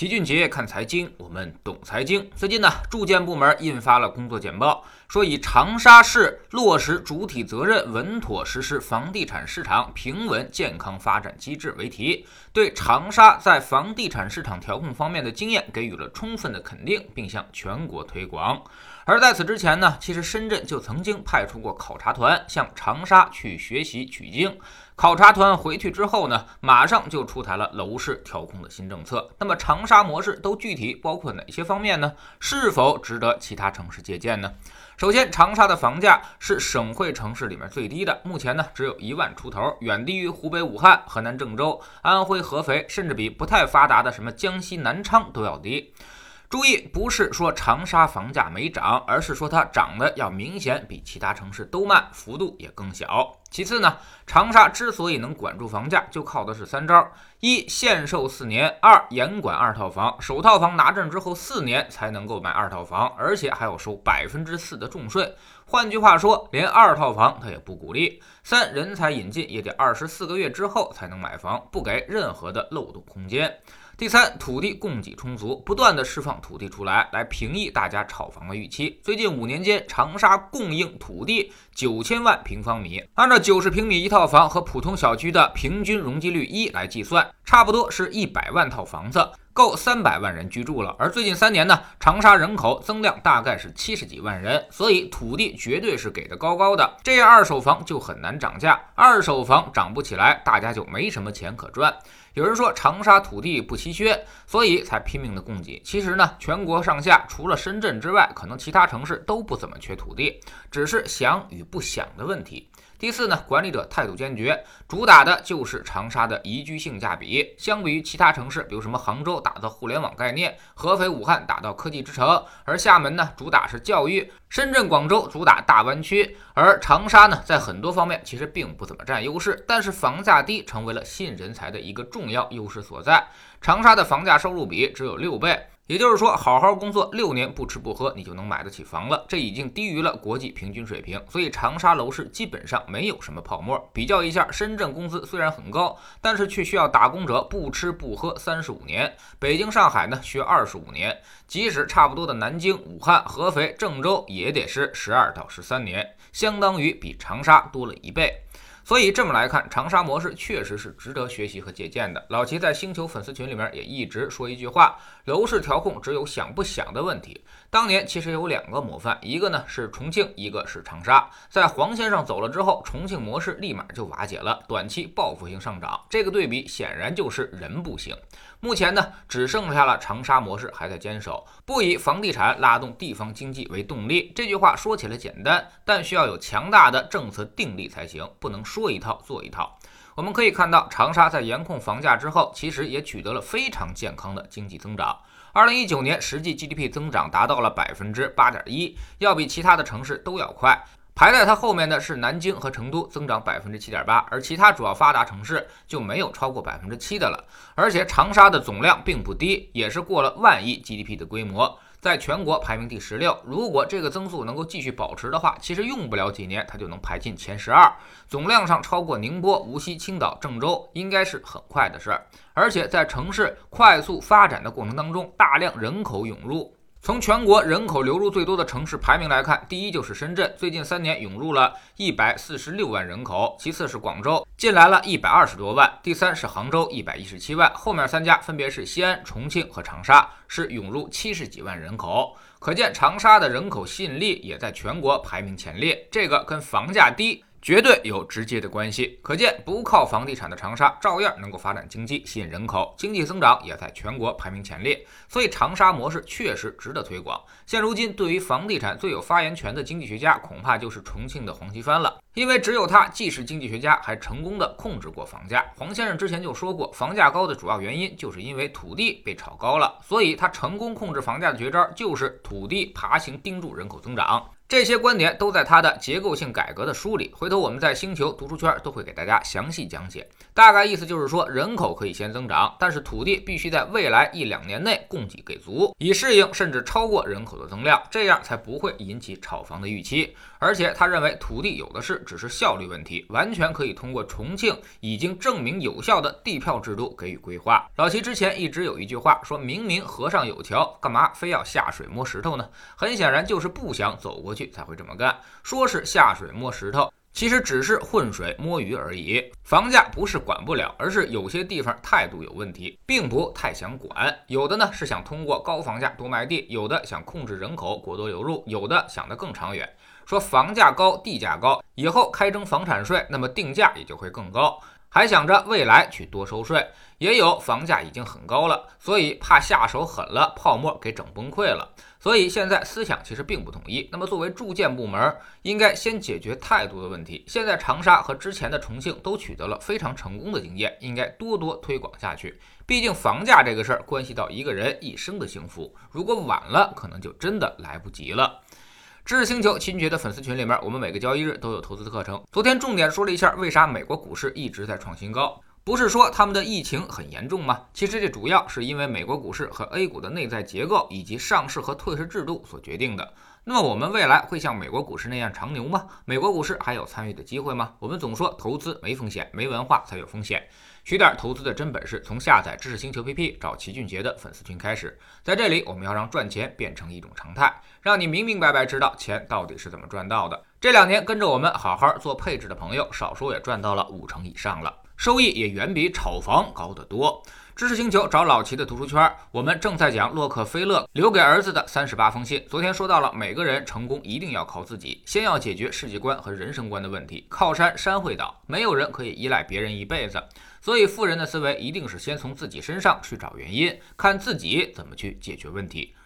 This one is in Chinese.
齐俊杰看财经，我们懂财经。最近呢，住建部门印发了工作简报，说以长沙市落实主体责任、稳妥实施房地产市场平稳健康发展机制为题，对长沙在房地产市场调控方面的经验给予了充分的肯定，并向全国推广。而在此之前呢，其实深圳就曾经派出过考察团向长沙去学习取经。考察团回去之后呢，马上就出台了楼市调控的新政策。那么长沙模式都具体包括哪些方面呢？是否值得其他城市借鉴呢？首先，长沙的房价是省会城市里面最低的，目前呢只有一万出头，远低于湖北武汉、河南郑州、安徽合肥，甚至比不太发达的什么江西南昌都要低。注意，不是说长沙房价没涨，而是说它涨得要明显比其他城市都慢，幅度也更小。其次呢，长沙之所以能管住房价，就靠的是三招：一、限售四年；二、严管二套房，首套房拿证之后四年才能够买二套房，而且还要收百分之四的重税。换句话说，连二套房他也不鼓励。三、人才引进也得二十四个月之后才能买房，不给任何的漏洞空间。第三，土地供给充足，不断的释放土地出来，来平抑大家炒房的预期。最近五年间，长沙供应土地九千万平方米，按照九十平米一套房和普通小区的平均容积率一来计算，差不多是一百万套房子，够三百万人居住了。而最近三年呢，长沙人口增量大概是七十几万人，所以土地绝对是给的高高的，这样二手房就很难涨价，二手房涨不起来，大家就没什么钱可赚。有人说长沙土地不稀缺，所以才拼命的供给。其实呢，全国上下除了深圳之外，可能其他城市都不怎么缺土地，只是想与不想的问题。第四呢，管理者态度坚决，主打的就是长沙的宜居性价比。相比于其他城市，比如什么杭州打造互联网概念，合肥、武汉打造科技之城，而厦门呢主打是教育，深圳、广州主打大湾区，而长沙呢在很多方面其实并不怎么占优势，但是房价低成为了吸引人才的一个重要优势所在。长沙的房价收入比只有六倍。也就是说，好好工作六年不吃不喝，你就能买得起房了。这已经低于了国际平均水平，所以长沙楼市基本上没有什么泡沫。比较一下，深圳工资虽然很高，但是却需要打工者不吃不喝三十五年；北京、上海呢需要二十五年，即使差不多的南京、武汉、合肥、郑州也得是十二到十三年，相当于比长沙多了一倍。所以这么来看，长沙模式确实是值得学习和借鉴的。老齐在星球粉丝群里面也一直说一句话：楼市调控只有想不想的问题。当年其实有两个模范，一个呢是重庆，一个是长沙。在黄先生走了之后，重庆模式立马就瓦解了，短期报复性上涨。这个对比显然就是人不行。目前呢，只剩下了长沙模式还在坚守，不以房地产拉动地方经济为动力。这句话说起来简单，但需要有强大的政策定力才行，不能说一套做一套。我们可以看到，长沙在严控房价之后，其实也取得了非常健康的经济增长。二零一九年实际 GDP 增长达到了百分之八点一，要比其他的城市都要快。排在它后面的是南京和成都，增长百分之七点八，而其他主要发达城市就没有超过百分之七的了。而且长沙的总量并不低，也是过了万亿 GDP 的规模。在全国排名第十六，如果这个增速能够继续保持的话，其实用不了几年，它就能排进前十二。总量上超过宁波、无锡、青岛、郑州，应该是很快的事儿。而且在城市快速发展的过程当中，大量人口涌入。从全国人口流入最多的城市排名来看，第一就是深圳，最近三年涌入了一百四十六万人口；其次是广州，进来了一百二十多万；第三是杭州，一百一十七万。后面三家分别是西安、重庆和长沙，是涌入七十几万人口。可见长沙的人口吸引力也在全国排名前列。这个跟房价低。绝对有直接的关系，可见不靠房地产的长沙照样能够发展经济、吸引人口，经济增长也在全国排名前列。所以长沙模式确实值得推广。现如今，对于房地产最有发言权的经济学家，恐怕就是重庆的黄奇帆了，因为只有他既是经济学家，还成功的控制过房价。黄先生之前就说过，房价高的主要原因就是因为土地被炒高了，所以他成功控制房价的绝招就是土地爬行盯住人口增长。这些观点都在他的结构性改革的书里，回头我们在星球读书圈都会给大家详细讲解。大概意思就是说，人口可以先增长，但是土地必须在未来一两年内供给给足，以适应甚至超过人口的增量，这样才不会引起炒房的预期。而且他认为土地有的是，只是效率问题，完全可以通过重庆已经证明有效的地票制度给予规划。老齐之前一直有一句话，说明明河上有桥，干嘛非要下水摸石头呢？很显然就是不想走过去。才会这么干，说是下水摸石头，其实只是浑水摸鱼而已。房价不是管不了，而是有些地方态度有问题，并不太想管。有的呢是想通过高房价多卖地，有的想控制人口过多流入，有的想得更长远，说房价高地价高，以后开征房产税，那么定价也就会更高。还想着未来去多收税，也有房价已经很高了，所以怕下手狠了，泡沫给整崩溃了。所以现在思想其实并不统一。那么作为住建部门，应该先解决态度的问题。现在长沙和之前的重庆都取得了非常成功的经验，应该多多推广下去。毕竟房价这个事儿关系到一个人一生的幸福，如果晚了，可能就真的来不及了。知识星球秦爵的粉丝群里面，我们每个交易日都有投资的课程。昨天重点说了一下，为啥美国股市一直在创新高？不是说他们的疫情很严重吗？其实这主要是因为美国股市和 A 股的内在结构以及上市和退市制度所决定的。那么我们未来会像美国股市那样长牛吗？美国股市还有参与的机会吗？我们总说投资没风险，没文化才有风险。学点投资的真本事，从下载知识星球 APP 找齐俊杰的粉丝群开始。在这里，我们要让赚钱变成一种常态，让你明明白白知道钱到底是怎么赚到的。这两年跟着我们好好做配置的朋友，少说也赚到了五成以上了，收益也远比炒房高得多。知识星球找老齐的读书圈，我们正在讲洛克菲勒留给儿子的三十八封信。昨天说到了，每个人成功一定要靠自己，先要解决世界观和人生观的问题。靠山山会倒，没有人可以依赖别人一辈子。所以，富人的思维一定是先从自己身上去找原因，看自己怎么去解决问题，